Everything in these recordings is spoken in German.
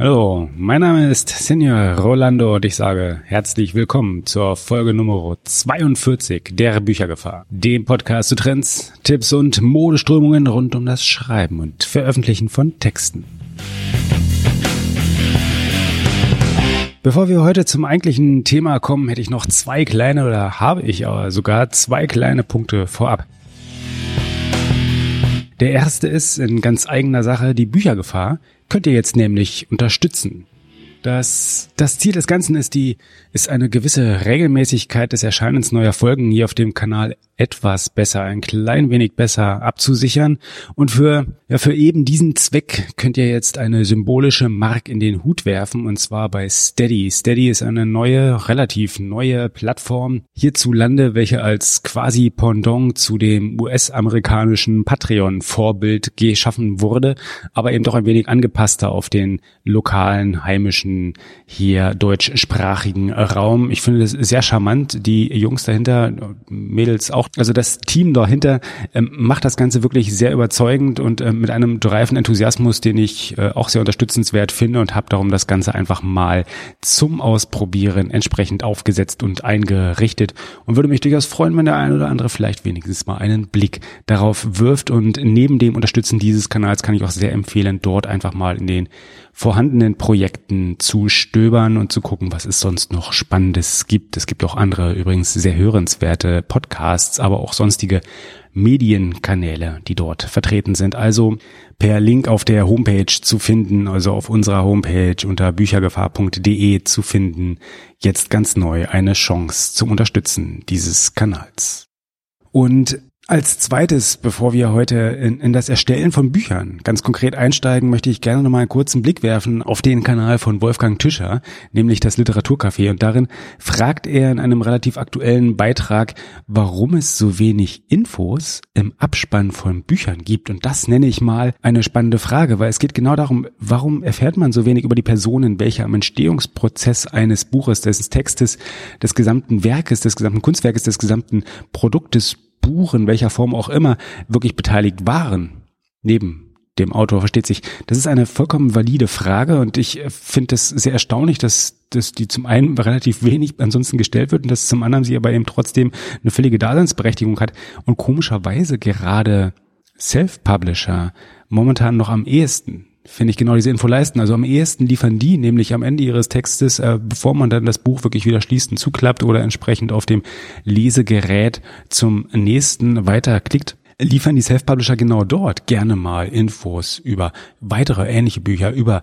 Hallo, mein Name ist Senior Rolando und ich sage herzlich willkommen zur Folge Nummer 42 der Büchergefahr, dem Podcast zu Trends, Tipps und Modeströmungen rund um das Schreiben und Veröffentlichen von Texten. Bevor wir heute zum eigentlichen Thema kommen, hätte ich noch zwei kleine oder habe ich aber sogar zwei kleine Punkte vorab. Der erste ist in ganz eigener Sache die Büchergefahr, könnt ihr jetzt nämlich unterstützen. Das, das Ziel des Ganzen ist die, ist eine gewisse Regelmäßigkeit des Erscheinens neuer Folgen hier auf dem Kanal etwas besser, ein klein wenig besser abzusichern. Und für, ja, für eben diesen Zweck könnt ihr jetzt eine symbolische Mark in den Hut werfen, und zwar bei Steady. Steady ist eine neue, relativ neue Plattform hierzulande, welche als quasi Pendant zu dem US-amerikanischen Patreon-Vorbild geschaffen wurde, aber eben doch ein wenig angepasster auf den lokalen, heimischen, hier deutschsprachigen Raum. Ich finde das sehr charmant. Die Jungs dahinter, Mädels auch, also das Team dahinter ähm, macht das Ganze wirklich sehr überzeugend und ähm, mit einem reifen Enthusiasmus, den ich äh, auch sehr unterstützenswert finde und habe darum das Ganze einfach mal zum Ausprobieren entsprechend aufgesetzt und eingerichtet und würde mich durchaus freuen, wenn der eine oder andere vielleicht wenigstens mal einen Blick darauf wirft und neben dem Unterstützen dieses Kanals kann ich auch sehr empfehlen, dort einfach mal in den vorhandenen Projekten zu stöbern und zu gucken, was es sonst noch Spannendes gibt. Es gibt auch andere, übrigens sehr hörenswerte Podcasts, aber auch sonstige Medienkanäle, die dort vertreten sind. Also per Link auf der Homepage zu finden, also auf unserer Homepage unter büchergefahr.de zu finden, jetzt ganz neu eine Chance zum Unterstützen dieses Kanals. Und als zweites, bevor wir heute in, in, das Erstellen von Büchern ganz konkret einsteigen, möchte ich gerne noch mal einen kurzen Blick werfen auf den Kanal von Wolfgang Tischer, nämlich das Literaturcafé. Und darin fragt er in einem relativ aktuellen Beitrag, warum es so wenig Infos im Abspann von Büchern gibt. Und das nenne ich mal eine spannende Frage, weil es geht genau darum, warum erfährt man so wenig über die Personen, welche am Entstehungsprozess eines Buches, des Textes, des gesamten Werkes, des gesamten Kunstwerkes, des gesamten Produktes Buch in welcher Form auch immer wirklich beteiligt waren, neben dem Autor, versteht sich. Das ist eine vollkommen valide Frage und ich finde es sehr erstaunlich, dass, dass die zum einen relativ wenig ansonsten gestellt wird und dass zum anderen sie aber eben trotzdem eine völlige Daseinsberechtigung hat und komischerweise gerade Self-Publisher momentan noch am ehesten finde ich genau diese Info leisten. Also am ehesten liefern die nämlich am Ende ihres Textes, äh, bevor man dann das Buch wirklich wieder schließt und zuklappt oder entsprechend auf dem Lesegerät zum nächsten weiterklickt, liefern die Self-Publisher genau dort gerne mal Infos über weitere ähnliche Bücher, über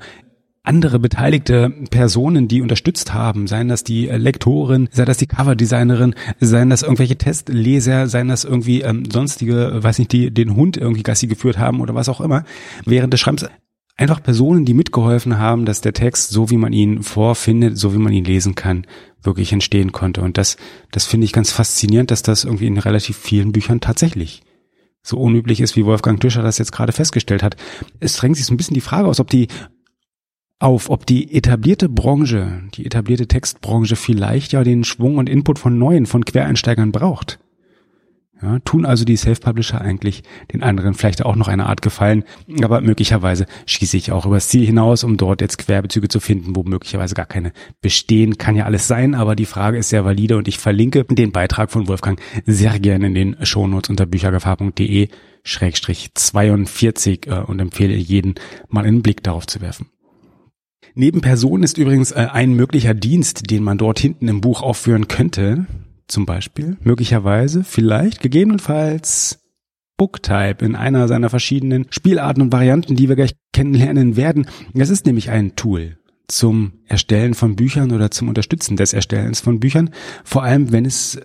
andere beteiligte Personen, die unterstützt haben, seien das die Lektorin, sei das die Coverdesignerin, seien das irgendwelche Testleser, seien das irgendwie ähm, sonstige, weiß nicht, die den Hund irgendwie Gassi geführt haben oder was auch immer, während des Schreibens einfach Personen, die mitgeholfen haben, dass der Text, so wie man ihn vorfindet, so wie man ihn lesen kann, wirklich entstehen konnte. Und das, das finde ich ganz faszinierend, dass das irgendwie in relativ vielen Büchern tatsächlich so unüblich ist, wie Wolfgang Tischer das jetzt gerade festgestellt hat. Es drängt sich so ein bisschen die Frage aus, ob die auf, ob die etablierte Branche, die etablierte Textbranche vielleicht ja den Schwung und Input von neuen, von Quereinsteigern braucht. Ja, tun also die Self-Publisher eigentlich den anderen vielleicht auch noch eine Art Gefallen, aber möglicherweise schieße ich auch übers Ziel hinaus, um dort jetzt Querbezüge zu finden, wo möglicherweise gar keine bestehen. Kann ja alles sein, aber die Frage ist sehr valide und ich verlinke den Beitrag von Wolfgang sehr gerne in den Shownotes unter büchergefahr.de Schrägstrich 42 äh, und empfehle jeden mal einen Blick darauf zu werfen. Neben Personen ist übrigens äh, ein möglicher Dienst, den man dort hinten im Buch aufführen könnte, zum Beispiel, möglicherweise, vielleicht, gegebenenfalls Booktype in einer seiner verschiedenen Spielarten und Varianten, die wir gleich kennenlernen werden. Das ist nämlich ein Tool zum Erstellen von Büchern oder zum Unterstützen des Erstellens von Büchern, vor allem wenn es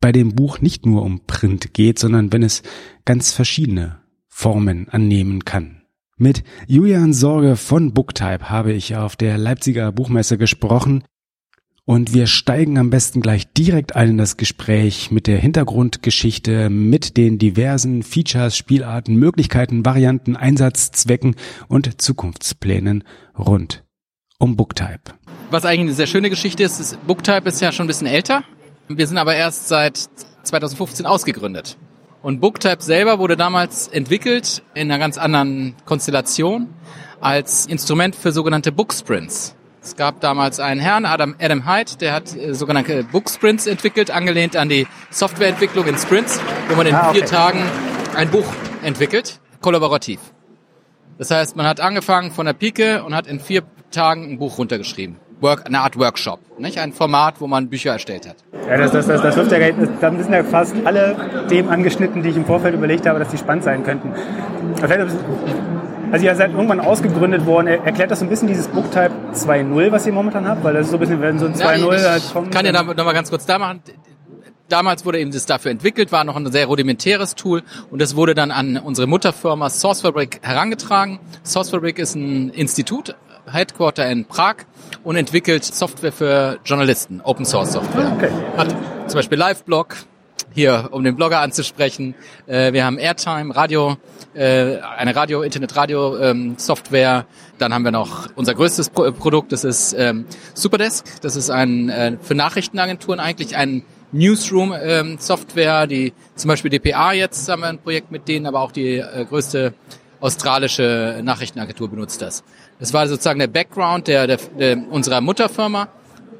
bei dem Buch nicht nur um Print geht, sondern wenn es ganz verschiedene Formen annehmen kann. Mit Julian Sorge von Booktype habe ich auf der Leipziger Buchmesse gesprochen. Und wir steigen am besten gleich direkt ein in das Gespräch mit der Hintergrundgeschichte, mit den diversen Features, Spielarten, Möglichkeiten, Varianten, Einsatzzwecken und Zukunftsplänen rund um Booktype. Was eigentlich eine sehr schöne Geschichte ist, ist Booktype ist ja schon ein bisschen älter. Wir sind aber erst seit 2015 ausgegründet. Und Booktype selber wurde damals entwickelt in einer ganz anderen Konstellation als Instrument für sogenannte Booksprints. Es gab damals einen Herrn, Adam, Adam Hyde, der hat äh, sogenannte Booksprints entwickelt, angelehnt an die Softwareentwicklung in Sprints, wo man in ah, okay. vier Tagen ein Buch entwickelt, kollaborativ. Das heißt, man hat angefangen von der Pike und hat in vier Tagen ein Buch runtergeschrieben. Work, eine Art Workshop, nicht? Ein Format, wo man Bücher erstellt hat. Ja, das, das, das, das wirft ja, dann sind ja fast alle Themen angeschnitten, die ich im Vorfeld überlegt habe, dass die spannend sein könnten. Also ihr seid irgendwann ausgegründet worden. Erklärt das so ein bisschen dieses Booktype 2.0, was ihr momentan habt? Weil das ist so ein bisschen, wenn so ein 2.0 halt kommt. kann ja da noch mal ganz kurz da machen. Damals wurde eben das dafür entwickelt, war noch ein sehr rudimentäres Tool und das wurde dann an unsere Mutterfirma SourceFabric herangetragen. SourceFabric ist ein Institut, Headquarter in Prag und entwickelt Software für Journalisten, Open Source Software. Okay. Hat zum Beispiel Liveblog, hier, um den Blogger anzusprechen. Äh, wir haben Airtime, Radio, äh, eine Radio, Internet-Radio-Software. Ähm, Dann haben wir noch unser größtes Pro Produkt, das ist ähm, Superdesk. Das ist ein äh, für Nachrichtenagenturen eigentlich ein Newsroom-Software, ähm, die zum Beispiel DPA jetzt haben wir ein Projekt mit denen, aber auch die äh, größte australische Nachrichtenagentur benutzt das. Das war sozusagen der Background der, der, der unserer Mutterfirma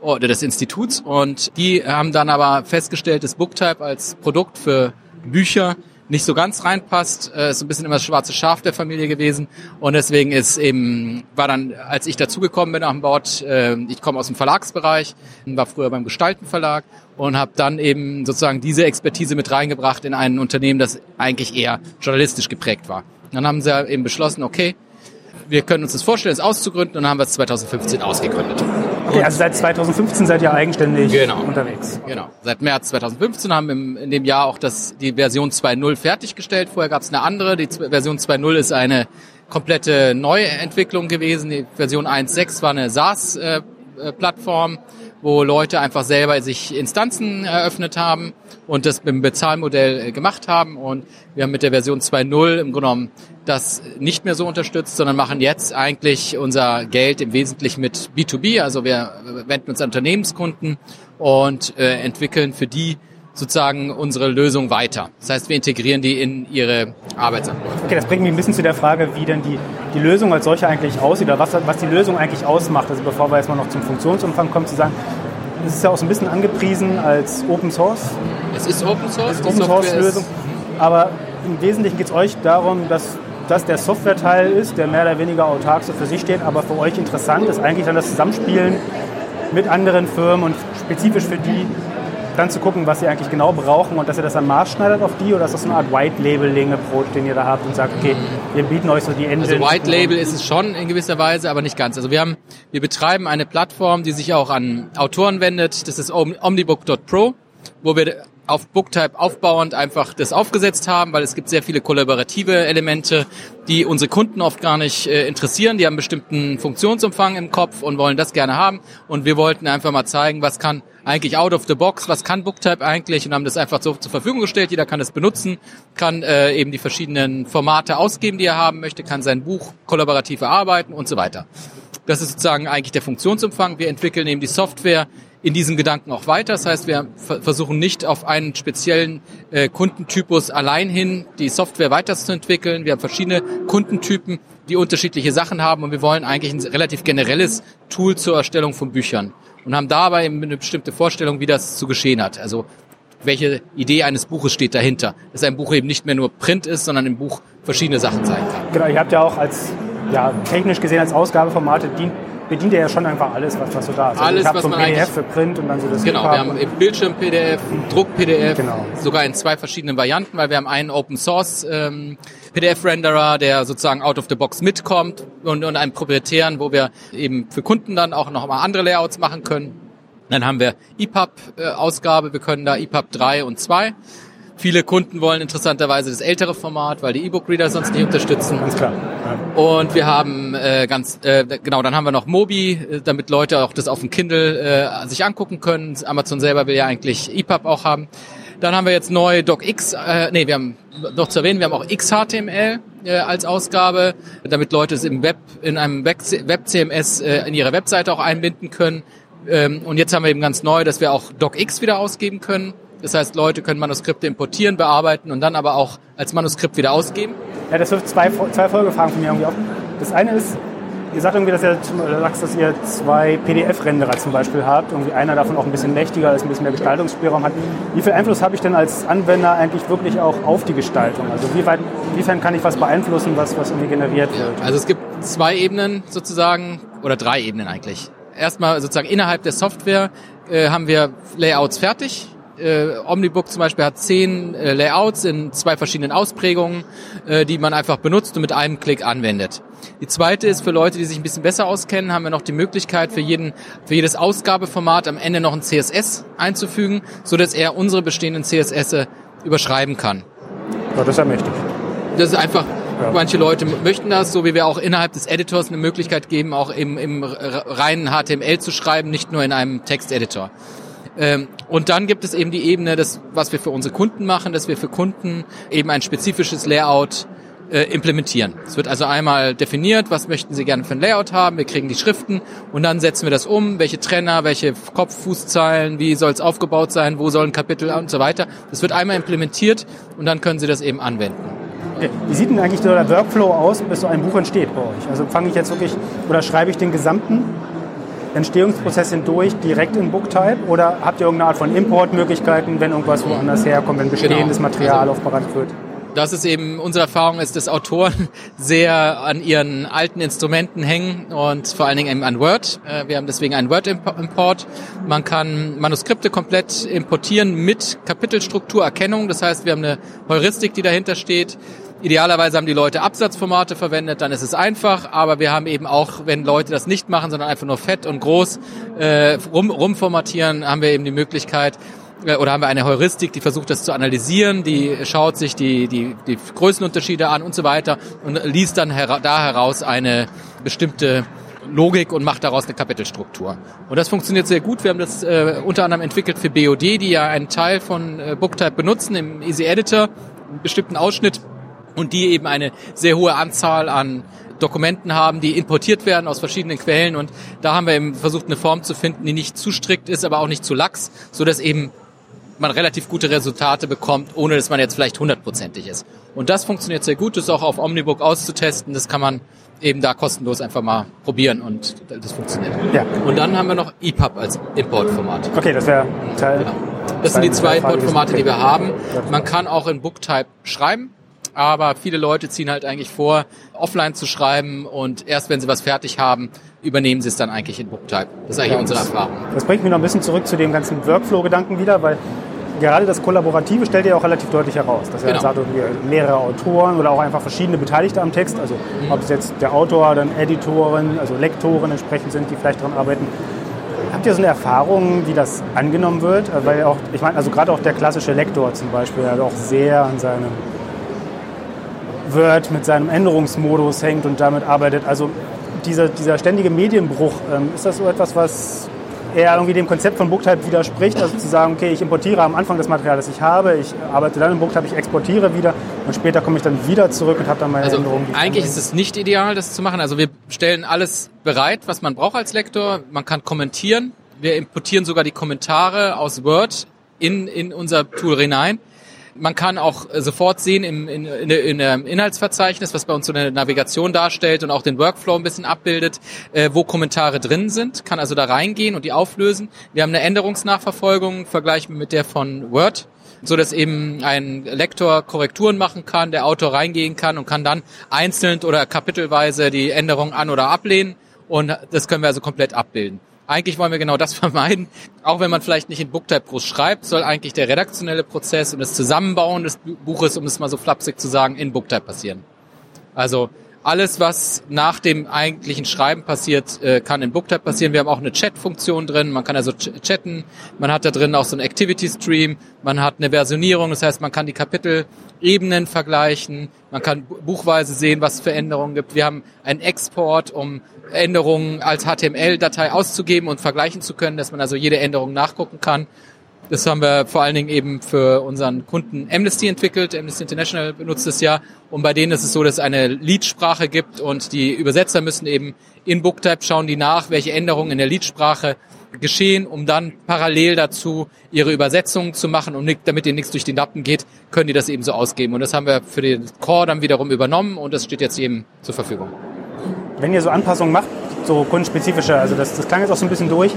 oder des Instituts. Und die haben dann aber festgestellt, dass Booktype als Produkt für Bücher nicht so ganz reinpasst, äh, ist so ein bisschen immer das schwarze Schaf der Familie gewesen. Und deswegen ist eben, war dann, als ich dazugekommen bin an Bord, äh, ich komme aus dem Verlagsbereich, war früher beim Gestaltenverlag und habe dann eben sozusagen diese Expertise mit reingebracht in ein Unternehmen, das eigentlich eher journalistisch geprägt war. dann haben sie eben beschlossen, okay, wir können uns das vorstellen, es auszugründen und dann haben wir es 2015 ausgegründet. Okay, also seit 2015 seid ihr eigenständig genau. unterwegs. Genau. Seit März 2015 haben wir in dem Jahr auch das, die Version 2.0 fertiggestellt. Vorher gab es eine andere. Die Version 2.0 ist eine komplette Neuentwicklung gewesen. Die Version 1.6 war eine SaaS-Plattform, wo Leute einfach selber sich Instanzen eröffnet haben und das mit dem Bezahlmodell äh, gemacht haben. Und wir haben mit der Version 2.0 im Grunde genommen das nicht mehr so unterstützt, sondern machen jetzt eigentlich unser Geld im Wesentlichen mit B2B. Also wir wenden uns an Unternehmenskunden und äh, entwickeln für die sozusagen unsere Lösung weiter. Das heißt, wir integrieren die in ihre Arbeitsabläufe. Okay, das bringt mich ein bisschen zu der Frage, wie denn die, die Lösung als solche eigentlich aussieht oder was, was die Lösung eigentlich ausmacht. Also bevor wir jetzt mal noch zum Funktionsumfang kommen, zu sagen, es ist ja auch so ein bisschen angepriesen als Open Source. Es ist Open Source, es ist Open Source Lösung. Aber im Wesentlichen geht es euch darum, dass das der Software-Teil ist, der mehr oder weniger autark so für sich steht, aber für euch interessant ist eigentlich dann das Zusammenspielen mit anderen Firmen und spezifisch für die dann zu gucken, was sie eigentlich genau brauchen und dass ihr das dann maßschneidert auf die oder ist das so eine Art White-Labeling-Approach, den ihr da habt und sagt, okay, wir bieten euch so die Engine. Also White-Label ist es schon in gewisser Weise, aber nicht ganz. Also wir haben, wir betreiben eine Plattform, die sich auch an Autoren wendet. Das ist omnibook.pro, wo wir auf Booktype aufbauend einfach das aufgesetzt haben, weil es gibt sehr viele kollaborative Elemente, die unsere Kunden oft gar nicht äh, interessieren. Die haben bestimmten Funktionsumfang im Kopf und wollen das gerne haben. Und wir wollten einfach mal zeigen, was kann eigentlich out of the box, was kann Booktype eigentlich und haben das einfach so zur Verfügung gestellt. Jeder kann es benutzen, kann äh, eben die verschiedenen Formate ausgeben, die er haben möchte, kann sein Buch kollaborativ erarbeiten und so weiter. Das ist sozusagen eigentlich der Funktionsumfang. Wir entwickeln eben die Software in diesem Gedanken auch weiter. Das heißt, wir versuchen nicht auf einen speziellen äh, Kundentypus allein hin die Software weiterzuentwickeln. Wir haben verschiedene Kundentypen, die unterschiedliche Sachen haben und wir wollen eigentlich ein relativ generelles Tool zur Erstellung von Büchern und haben dabei eine bestimmte Vorstellung, wie das zu geschehen hat. Also welche Idee eines Buches steht dahinter. Dass ein Buch eben nicht mehr nur Print ist, sondern im Buch verschiedene Sachen sein kann. Genau, ihr habt ja auch als ja, technisch gesehen als Ausgabeformate dient bedient ja schon einfach alles, was, was so da ist. Also alles, was so man PDF für Print und dann so das Genau, wir haben Bildschirm-PDF, Druck-PDF, genau. sogar in zwei verschiedenen Varianten, weil wir haben einen Open-Source ähm, PDF-Renderer, der sozusagen out of the box mitkommt und, und einen proprietären, wo wir eben für Kunden dann auch noch mal andere Layouts machen können. Dann haben wir EPUB-Ausgabe, wir können da EPUB 3 und 2 Viele Kunden wollen interessanterweise das ältere Format, weil die E-Book-Reader sonst nicht unterstützen. Ganz klar. Ja. Und wir haben äh, ganz äh, genau, dann haben wir noch Mobi, äh, damit Leute auch das auf dem Kindle äh, sich angucken können. Amazon selber will ja eigentlich EPUB auch haben. Dann haben wir jetzt neu DocX, äh, nee, wir haben noch zu erwähnen, wir haben auch XHTML äh, als Ausgabe, damit Leute es im Web, in einem Web-CMS äh, in ihre Webseite auch einbinden können. Ähm, und jetzt haben wir eben ganz neu, dass wir auch DocX wieder ausgeben können Das heißt, Leute können Manuskripte importieren, bearbeiten und dann aber auch als Manuskript wieder ausgeben. Ja, das wirft zwei, zwei Folgefragen von mir irgendwie auf. Das eine ist, ihr sagt irgendwie, dass ihr, sagst, dass ihr zwei PDF-Renderer zum Beispiel habt. Irgendwie einer davon auch ein bisschen mächtiger ist, ein bisschen mehr Gestaltungsspielraum hat. Wie viel Einfluss habe ich denn als Anwender eigentlich wirklich auch auf die Gestaltung? Also wie weit, inwiefern kann ich was beeinflussen, was, was irgendwie generiert wird? Also es gibt zwei Ebenen sozusagen, oder drei Ebenen eigentlich. Erstmal sozusagen innerhalb der Software äh, haben wir Layouts fertig, äh, Omnibook zum Beispiel hat zehn äh, Layouts in zwei verschiedenen Ausprägungen, äh, die man einfach benutzt und mit einem Klick anwendet. Die zweite ist für Leute, die sich ein bisschen besser auskennen, haben wir noch die Möglichkeit für jeden, für jedes Ausgabeformat am Ende noch ein CSS einzufügen, so dass er unsere bestehenden CSS überschreiben kann. Ja, das ist ja mächtig. Das ist einfach, manche Leute möchten das, so wie wir auch innerhalb des Editors eine Möglichkeit geben, auch im, im reinen HTML zu schreiben, nicht nur in einem Texteditor. Ähm, und dann gibt es eben die Ebene, das, was wir für unsere Kunden machen, dass wir für Kunden eben ein spezifisches Layout äh, implementieren. Es wird also einmal definiert, was möchten Sie gerne für ein Layout haben, wir kriegen die Schriften und dann setzen wir das um, welche Trenner, welche Kopf, Fußzeilen, wie soll es aufgebaut sein, wo sollen Kapitel und so weiter. Das wird einmal implementiert und dann können Sie das eben anwenden. Wie sieht denn eigentlich der Workflow aus, bis so ein Buch entsteht bei euch? Also fange ich jetzt wirklich oder schreibe ich den gesamten Entstehungsprozess hindurch direkt in Booktype oder habt ihr irgendeine Art von Importmöglichkeiten, wenn irgendwas woanders herkommt, wenn bestehendes genau. Material also, aufbereitet wird? Das ist eben unsere Erfahrung ist, dass Autoren sehr an ihren alten Instrumenten hängen und vor allen Dingen eben an Word. Äh, wir haben deswegen einen Word-Import. Man kann Manuskripte komplett importieren mit Kapitelstrukturerkennung. Das heißt, wir haben eine Heuristik, die dahinter steht. Idealerweise haben die Leute Absatzformate verwendet, dann ist es einfach, aber wir haben eben auch, wenn Leute das nicht machen, sondern einfach nur fett und groß äh, rum, rumformatieren, haben wir eben die Möglichkeit, äh, oder haben wir eine Heuristik, die versucht das zu analysieren, die schaut sich die, die, die Größenunterschiede an und so weiter und liest dann hera da heraus eine bestimmte Logik und macht daraus eine Kapitelstruktur. Und das funktioniert sehr gut. Wir haben das äh, unter anderem entwickelt für BOD, die ja einen Teil von äh, Booktype benutzen im Easy Editor, einen bestimmten Ausschnitt und die eben eine sehr hohe Anzahl an Dokumenten haben, die importiert werden aus verschiedenen Quellen und da haben wir eben versucht, eine Form zu finden, die nicht zu strikt ist, aber auch nicht zu lax, so dass eben man relativ gute Resultate bekommt, ohne dass man jetzt vielleicht hundertprozentig ist. Und das funktioniert sehr gut, das ist auch auf Omnibook auszutesten, das kann man eben da kostenlos einfach mal probieren und das funktioniert. Ja. Und dann haben wir noch EPUB als Importformat. Okay, das wäre Teil. Genau. Das sind die zwei Importformate, die wir haben. Man kann auch in Booktype schreiben, aber viele Leute ziehen halt eigentlich vor, offline zu schreiben und erst wenn sie was fertig haben, übernehmen sie es dann eigentlich in Booktype. Das ist eigentlich ja, unsere Erfahrung. Das bringt mich noch ein bisschen zurück zu dem ganzen Workflow-Gedanken wieder, weil gerade das Kollaborative stellt ihr auch relativ deutlich heraus. Dass ihr genau. sagt, mehrere Autoren oder auch einfach verschiedene Beteiligte am Text, also mhm. ob es jetzt der Autor, dann Editoren, also Lektoren entsprechend sind, die vielleicht daran arbeiten. Habt ihr so eine Erfahrung, wie das angenommen wird? Weil auch, ich meine, also gerade auch der klassische Lektor zum Beispiel, der auch sehr an seinem Word mit seinem Änderungsmodus hängt und damit arbeitet. Also dieser, dieser ständige Medienbruch, ähm, ist das so etwas, was eher irgendwie dem Konzept von Booktype widerspricht, also zu sagen, okay, ich importiere am Anfang das Material, das ich habe, ich arbeite dann in Booktype, ich exportiere wieder und später komme ich dann wieder zurück und habe dann meine also Änderungen. Eigentlich ist es nicht ideal, das zu machen. Also wir stellen alles bereit, was man braucht als Lektor. Man kann kommentieren. Wir importieren sogar die Kommentare aus Word in, in unser Tool hinein. Man kann auch äh, sofort sehen im, in, in, in dem Inhaltsverzeichnis, was bei uns so eine Navigation darstellt und auch den Workflow ein bisschen abbildet, äh, wo Kommentare drin sind, kann also da reingehen und die auflösen. Wir haben eine Änderungsnachverfolgung, vergleichen mit der von Word so dass eben ein Lektor Korrekturen machen kann, der Autor reingehen kann und kann dann einzeln oder kapitelweise die Änderung an- oder ablehnen und das können wir also komplett abbilden. Eigentlich wollen wir genau das vermeiden. Auch wenn man vielleicht nicht in Booktype groß schreibt, soll eigentlich der redaktionelle Prozess und das Zusammenbauen des Buches, um es mal so flapsig zu sagen, in Booktype passieren. Also alles, was nach dem eigentlichen Schreiben passiert, äh, kann in Booktype passieren. Wir haben auch eine Chat-Funktion drin. Man kann also chatten. Man hat da drin auch so einen Activity-Stream. Man hat eine Versionierung. Das heißt, man kann die Kapitelebenen vergleichen. Man kann buchweise sehen, was es für Änderungen gibt. Wir haben einen Export, um Änderungen als HTML-Datei auszugeben und vergleichen zu können, dass man also jede Änderung nachgucken kann. Das haben wir vor allen Dingen eben für unseren Kunden Amnesty entwickelt. Amnesty International benutzt es ja. Und bei denen ist es so, dass es eine Leadsprache gibt und die Übersetzer müssen eben in Booktype schauen die nach, welche Änderungen in der Leadsprache geschehen, um dann parallel dazu ihre Übersetzungen zu machen und damit ihnen nichts durch die Lappen geht, können die das eben so ausgeben. Und das haben wir für den Core dann wiederum übernommen und das steht jetzt eben zur Verfügung. Wenn ihr so Anpassungen macht, so kundenspezifische, also das, das klang jetzt auch so ein bisschen durch,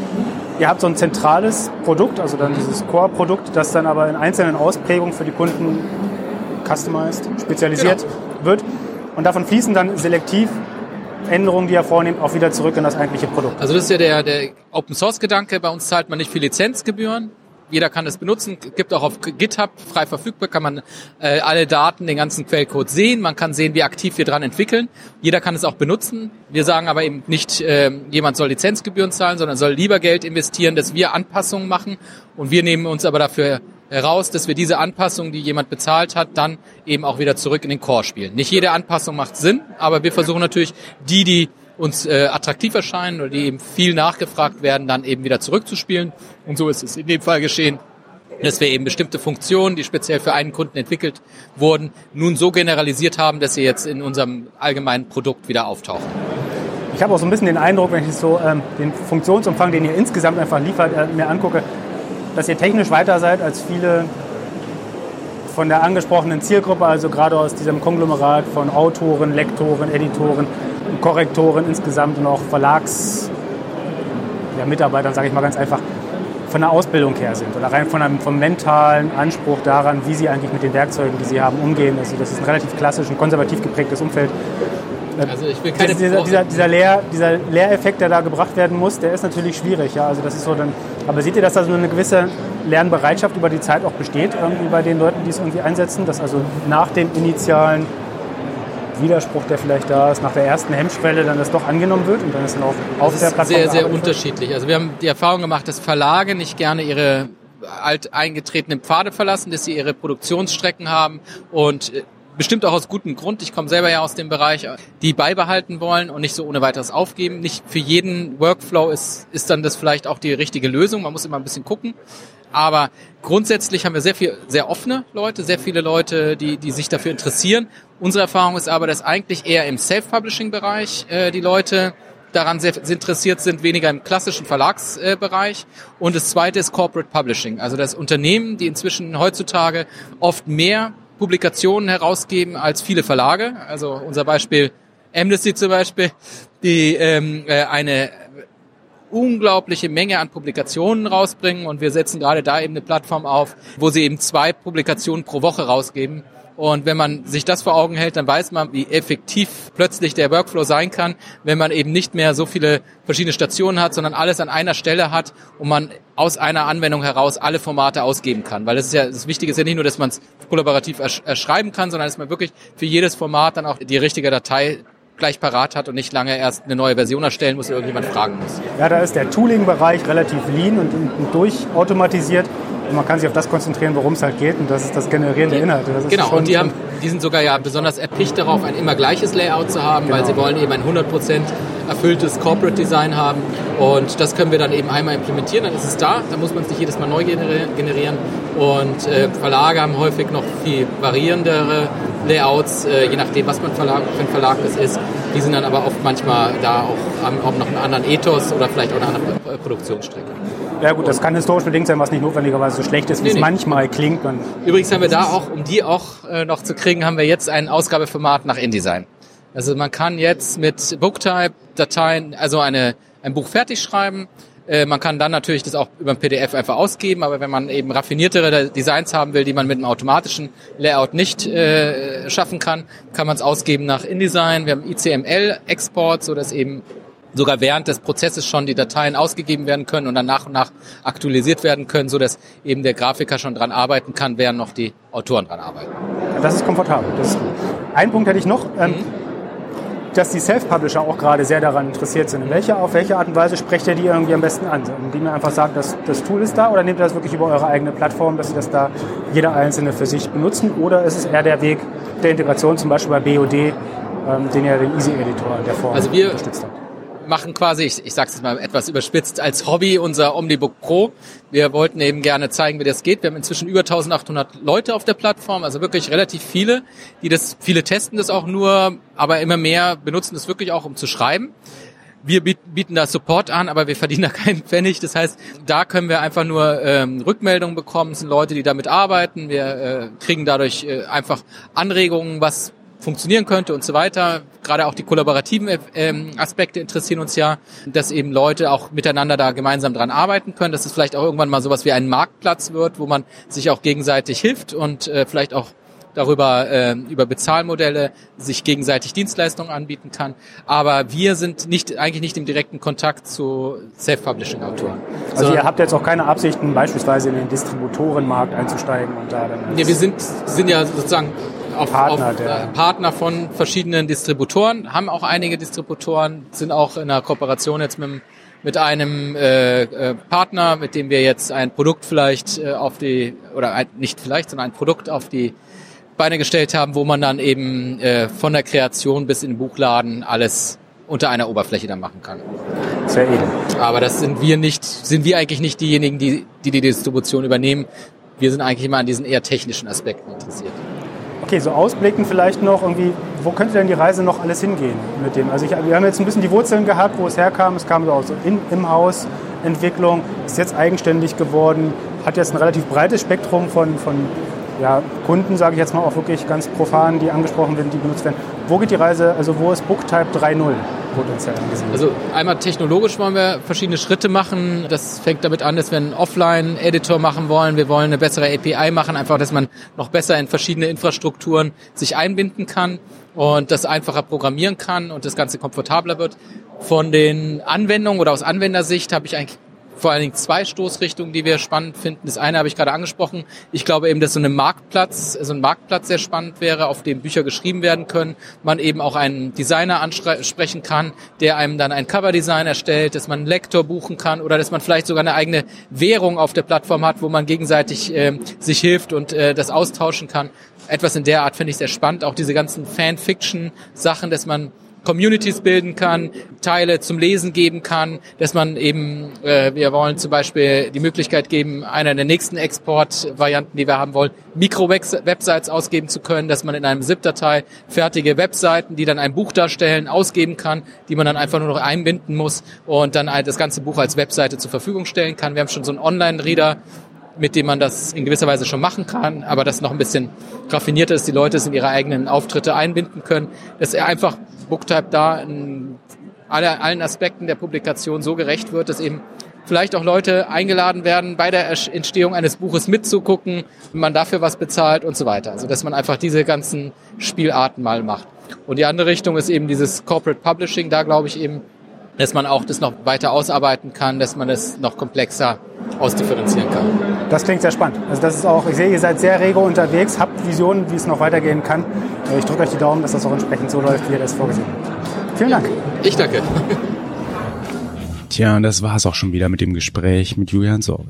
ihr habt so ein zentrales Produkt, also dann dieses Core-Produkt, das dann aber in einzelnen Ausprägungen für die Kunden customized, spezialisiert genau. wird. Und davon fließen dann selektiv Änderungen, die er vornimmt, auch wieder zurück in das eigentliche Produkt. Also das ist ja der, der Open Source Gedanke. Bei uns zahlt man nicht viel Lizenzgebühren. Jeder kann es benutzen, gibt auch auf GitHub frei verfügbar, kann man äh, alle Daten, den ganzen Quellcode sehen. Man kann sehen, wie aktiv wir dran entwickeln. Jeder kann es auch benutzen. Wir sagen aber eben nicht, äh, jemand soll Lizenzgebühren zahlen, sondern soll lieber Geld investieren, dass wir Anpassungen machen. Und wir nehmen uns aber dafür heraus, dass wir diese Anpassung, die jemand bezahlt hat, dann eben auch wieder zurück in den Core spielen. Nicht jede Anpassung macht Sinn, aber wir versuchen natürlich die, die uns äh, attraktiv erscheinen oder die eben viel nachgefragt werden, dann eben wieder zurückzuspielen. Und so ist es in dem Fall geschehen, dass wir eben bestimmte Funktionen, die speziell für einen Kunden entwickelt wurden, nun so generalisiert haben, dass sie jetzt in unserem allgemeinen Produkt wieder auftauchen. Ich habe auch so ein bisschen den Eindruck, wenn ich so ähm, den Funktionsumfang, den ihr insgesamt einfach liefert, äh, mir angucke, dass ihr technisch weiter seid als viele von der angesprochenen Zielgruppe, also gerade aus diesem Konglomerat von Autoren, Lektoren, Editoren, Korrektoren insgesamt und auch Verlagsmitarbeitern, ja, sage ich mal ganz einfach, von der Ausbildung her sind oder rein von einem, vom mentalen Anspruch daran, wie sie eigentlich mit den Werkzeugen, die sie haben, umgehen. Also das ist ein relativ klassisch und konservativ geprägtes Umfeld. Also ich will keine dieser, dieser, dieser, Lehr, dieser Lehreffekt, der da gebracht werden muss, der ist natürlich schwierig. Ja? Also das ist so dann, aber seht ihr, dass da so eine gewisse Lernbereitschaft über die Zeit auch besteht, irgendwie bei den Leuten, die es irgendwie einsetzen, dass also nach dem initialen Widerspruch, der vielleicht da ist, nach der ersten Hemmschwelle dann das doch angenommen wird und dann ist dann auch auf das der Plattform sehr, sehr unterschiedlich. Also wir haben die Erfahrung gemacht, dass Verlage nicht gerne ihre alt eingetretenen Pfade verlassen, dass sie ihre Produktionsstrecken haben und äh, bestimmt auch aus gutem Grund, ich komme selber ja aus dem Bereich, die beibehalten wollen und nicht so ohne weiteres aufgeben. Nicht für jeden Workflow ist, ist dann das vielleicht auch die richtige Lösung. Man muss immer ein bisschen gucken. Aber grundsätzlich haben wir sehr viel, sehr offene Leute, sehr viele Leute, die, die sich dafür interessieren. Unsere Erfahrung ist aber, dass eigentlich eher im Self-Publishing-Bereich äh, die Leute daran sehr interessiert sind, weniger im klassischen Verlagsbereich. Äh, und das zweite ist Corporate Publishing. Also das Unternehmen, die inzwischen heutzutage oft mehr Publikationen herausgeben als viele Verlage. Also unser Beispiel Amnesty zum Beispiel, die ähm, äh, eine unglaubliche Menge an Publikationen rausbringen und wir setzen gerade da eben eine Plattform auf, wo sie eben zwei Publikationen pro Woche rausgeben und wenn man sich das vor Augen hält, dann weiß man, wie effektiv plötzlich der Workflow sein kann, wenn man eben nicht mehr so viele verschiedene Stationen hat, sondern alles an einer Stelle hat und man aus einer Anwendung heraus alle Formate ausgeben kann. Weil das ist ja, das Wichtige ist ja nicht nur, dass man es kollaborativ erschreiben kann, sondern dass man wirklich für jedes Format dann auch die richtige Datei gleich parat hat und nicht lange erst eine neue Version erstellen muss oder irgendjemand fragen muss. Ja, da ist der Tooling-Bereich relativ lean und, und durchautomatisiert. Und man kann sich auf das konzentrieren, worum es halt geht, und das ist das Generieren der Inhalte. genau, und die, haben, die sind sogar ja besonders erpicht darauf, ein immer gleiches Layout zu haben, genau. weil sie wollen eben ein 100% erfülltes Corporate Design haben. Und das können wir dann eben einmal implementieren, dann ist es da, dann muss man es nicht jedes Mal neu generieren. Und äh, Verlage haben häufig noch viel variierendere Layouts, äh, je nachdem, was man Verlag, für ein Verlag das ist. Die sind dann aber oft manchmal da auch, haben auch noch einen anderen Ethos oder vielleicht auch eine andere Produktionsstrecke. Ja gut, das kann historisch bedingt sein, was nicht notwendigerweise so schlecht ist, wie nee, es nee. manchmal klingt. Übrigens haben wir da auch, um die auch äh, noch zu kriegen, haben wir jetzt ein Ausgabeformat nach InDesign. Also man kann jetzt mit Booktype-Dateien, also eine, ein Buch fertig schreiben. Äh, man kann dann natürlich das auch über ein PDF einfach ausgeben, aber wenn man eben raffiniertere Designs haben will, die man mit einem automatischen Layout nicht äh, schaffen kann, kann man es ausgeben nach InDesign. Wir haben ICML-Export, so dass eben sogar während des Prozesses schon die Dateien ausgegeben werden können und dann nach und nach aktualisiert werden können, so dass eben der Grafiker schon dran arbeiten kann, während noch die Autoren dran arbeiten. Das ist komfortabel. Das ist gut. Ein Punkt hätte ich noch. Ähm, mhm. Dass die Self-Publisher auch gerade sehr daran interessiert sind. In welcher, auf welche Art und Weise sprecht ihr die irgendwie am besten an? Indem ihr einfach sagt, dass das Tool ist da oder nehmt ihr das wirklich über eure eigene Plattform, dass sie das da jeder Einzelne für sich benutzen? Oder ist es eher der Weg der Integration, zum Beispiel bei BOD, ähm, den ja den Easy Editor der Form also wir, unterstützt hat? Machen quasi, ich, ich sage es mal etwas überspitzt, als Hobby unser Omnibook Pro. Wir wollten eben gerne zeigen, wie das geht. Wir haben inzwischen über 1800 Leute auf der Plattform, also wirklich relativ viele, die das, viele testen das auch nur, aber immer mehr benutzen das wirklich auch, um zu schreiben. wir bieten da Support an, aber wir verdienen da keinen Pfennig. Das heißt, da können wir einfach nur ähm, Rückmeldungen bekommen. Es sind Leute, die damit arbeiten. Wir äh, kriegen dadurch äh, einfach Anregungen, was funktionieren könnte und so weiter. Gerade auch die kollaborativen ähm, Aspekte interessieren uns ja, dass eben Leute auch miteinander da gemeinsam dran arbeiten können, dass es vielleicht auch irgendwann mal sowas wie ein Marktplatz wird, wo man sich auch gegenseitig hilft und äh, vielleicht auch darüber äh, über Bezahlmodelle sich gegenseitig Dienstleistungen anbieten kann. Aber wir sind nicht eigentlich nicht im direkten Kontakt zu Self-Publishing-Autoren. Also ihr habt jetzt auch keine Absichten, beispielsweise in den Distributorenmarkt einzusteigen und da dann. Ja, wir sind sind ja sozusagen auf, Partner, auf äh, Partner von verschiedenen Distributoren, haben auch einige Distributoren, sind auch in einer Kooperation jetzt mit mit einem äh, äh, Partner, mit dem wir jetzt ein Produkt vielleicht äh, auf die, oder ein, nicht vielleicht, sondern ein Produkt auf die Beine gestellt haben, wo man dann eben äh, von der Kreation bis in den Buchladen alles unter einer Oberfläche dann machen kann. Sehr edel. Aber das sind wir nicht, sind wir eigentlich nicht diejenigen, die die, die Distribution übernehmen. Wir sind eigentlich immer an diesen eher technischen Aspekten interessiert. Okay, so ausblicken vielleicht noch irgendwie, wo könnte denn die Reise noch alles hingehen mit dem? Also ich, wir haben jetzt ein bisschen die Wurzeln gehabt, wo es herkam. Es kam so aus in, im Haus Entwicklung, ist jetzt eigenständig geworden, hat jetzt ein relativ breites Spektrum von, von ja, Kunden, sage ich jetzt mal auch wirklich ganz profan, die angesprochen werden, die benutzt werden. Wo geht die Reise, also wo ist Booktype 3.0 potenziell angesehen? Also einmal technologisch wollen wir verschiedene Schritte machen. Das fängt damit an, dass wir einen Offline-Editor machen wollen. Wir wollen eine bessere API machen, einfach, dass man noch besser in verschiedene Infrastrukturen sich einbinden kann und das einfacher programmieren kann und das Ganze komfortabler wird. Von den Anwendungen oder aus Anwendersicht habe ich eigentlich vor allen Dingen zwei Stoßrichtungen, die wir spannend finden. Das eine habe ich gerade angesprochen. Ich glaube eben, dass so ein Marktplatz, so ein Marktplatz sehr spannend wäre, auf dem Bücher geschrieben werden können. Man eben auch einen Designer ansprechen kann, der einem dann ein Coverdesign erstellt, dass man einen Lektor buchen kann oder dass man vielleicht sogar eine eigene Währung auf der Plattform hat, wo man gegenseitig äh, sich hilft und äh, das austauschen kann. Etwas in der Art finde ich sehr spannend. Auch diese ganzen Fanfiction-Sachen, dass man Communities bilden kann, Teile zum Lesen geben kann, dass man eben, äh, wir wollen zum Beispiel die Möglichkeit geben, einer der nächsten Exportvarianten, die wir haben wollen, Mikro-Websites ausgeben zu können, dass man in einem ZIP-Datei fertige Webseiten, die dann ein Buch darstellen, ausgeben kann, die man dann einfach nur noch einbinden muss und dann das ganze Buch als Webseite zur Verfügung stellen kann. Wir haben schon so einen Online-Reader, mit dem man das in gewisser Weise schon machen kann, aber das noch ein bisschen raffinierter ist, die Leute es in ihre eigenen Auftritte einbinden können, dass er einfach Booktype da in alle, allen Aspekten der Publikation so gerecht wird, dass eben vielleicht auch Leute eingeladen werden, bei der Entstehung eines Buches mitzugucken, wenn man dafür was bezahlt und so weiter. Also dass man einfach diese ganzen Spielarten mal macht. Und die andere Richtung ist eben dieses Corporate Publishing. Da glaube ich eben, dass man auch das noch weiter ausarbeiten kann, dass man es noch komplexer ausdifferenzieren kann. Das klingt sehr spannend. Also das ist auch, ich sehe, ihr seid sehr rege unterwegs, habt Visionen, wie es noch weitergehen kann. Ich drücke euch die Daumen, dass das auch entsprechend so läuft, wie ihr das vorgesehen habt. Vielen Dank. Ich danke. Tja, und das war es auch schon wieder mit dem Gespräch mit Julian Sorge.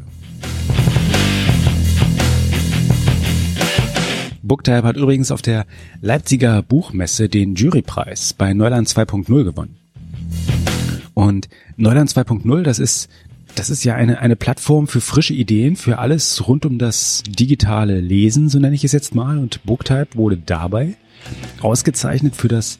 Booktype hat übrigens auf der Leipziger Buchmesse den Jurypreis bei Neuland 2.0 gewonnen. Und Neuland 2.0, das ist das ist ja eine, eine Plattform für frische Ideen, für alles rund um das digitale Lesen, so nenne ich es jetzt mal. Und Booktype wurde dabei ausgezeichnet für das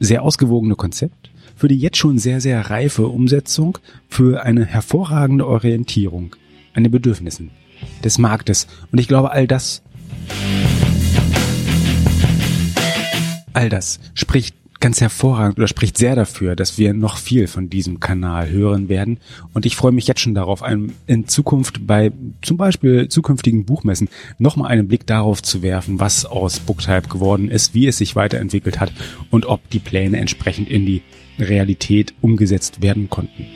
sehr ausgewogene Konzept, für die jetzt schon sehr, sehr reife Umsetzung, für eine hervorragende Orientierung an den Bedürfnissen des Marktes. Und ich glaube, all das, all das spricht ganz hervorragend oder spricht sehr dafür, dass wir noch viel von diesem Kanal hören werden. Und ich freue mich jetzt schon darauf, in Zukunft bei zum Beispiel zukünftigen Buchmessen nochmal einen Blick darauf zu werfen, was aus Booktype geworden ist, wie es sich weiterentwickelt hat und ob die Pläne entsprechend in die Realität umgesetzt werden konnten.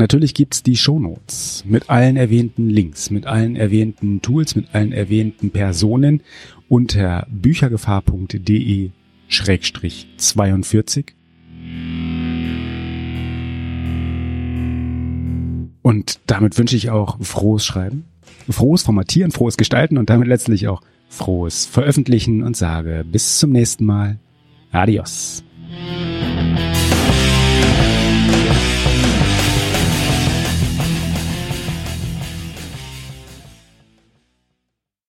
Natürlich gibt's die Shownotes mit allen erwähnten Links, mit allen erwähnten Tools, mit allen erwähnten Personen unter büchergefahr.de Schrägstrich 42. Und damit wünsche ich auch frohes Schreiben, frohes Formatieren, frohes Gestalten und damit letztlich auch frohes Veröffentlichen und sage bis zum nächsten Mal. Adios.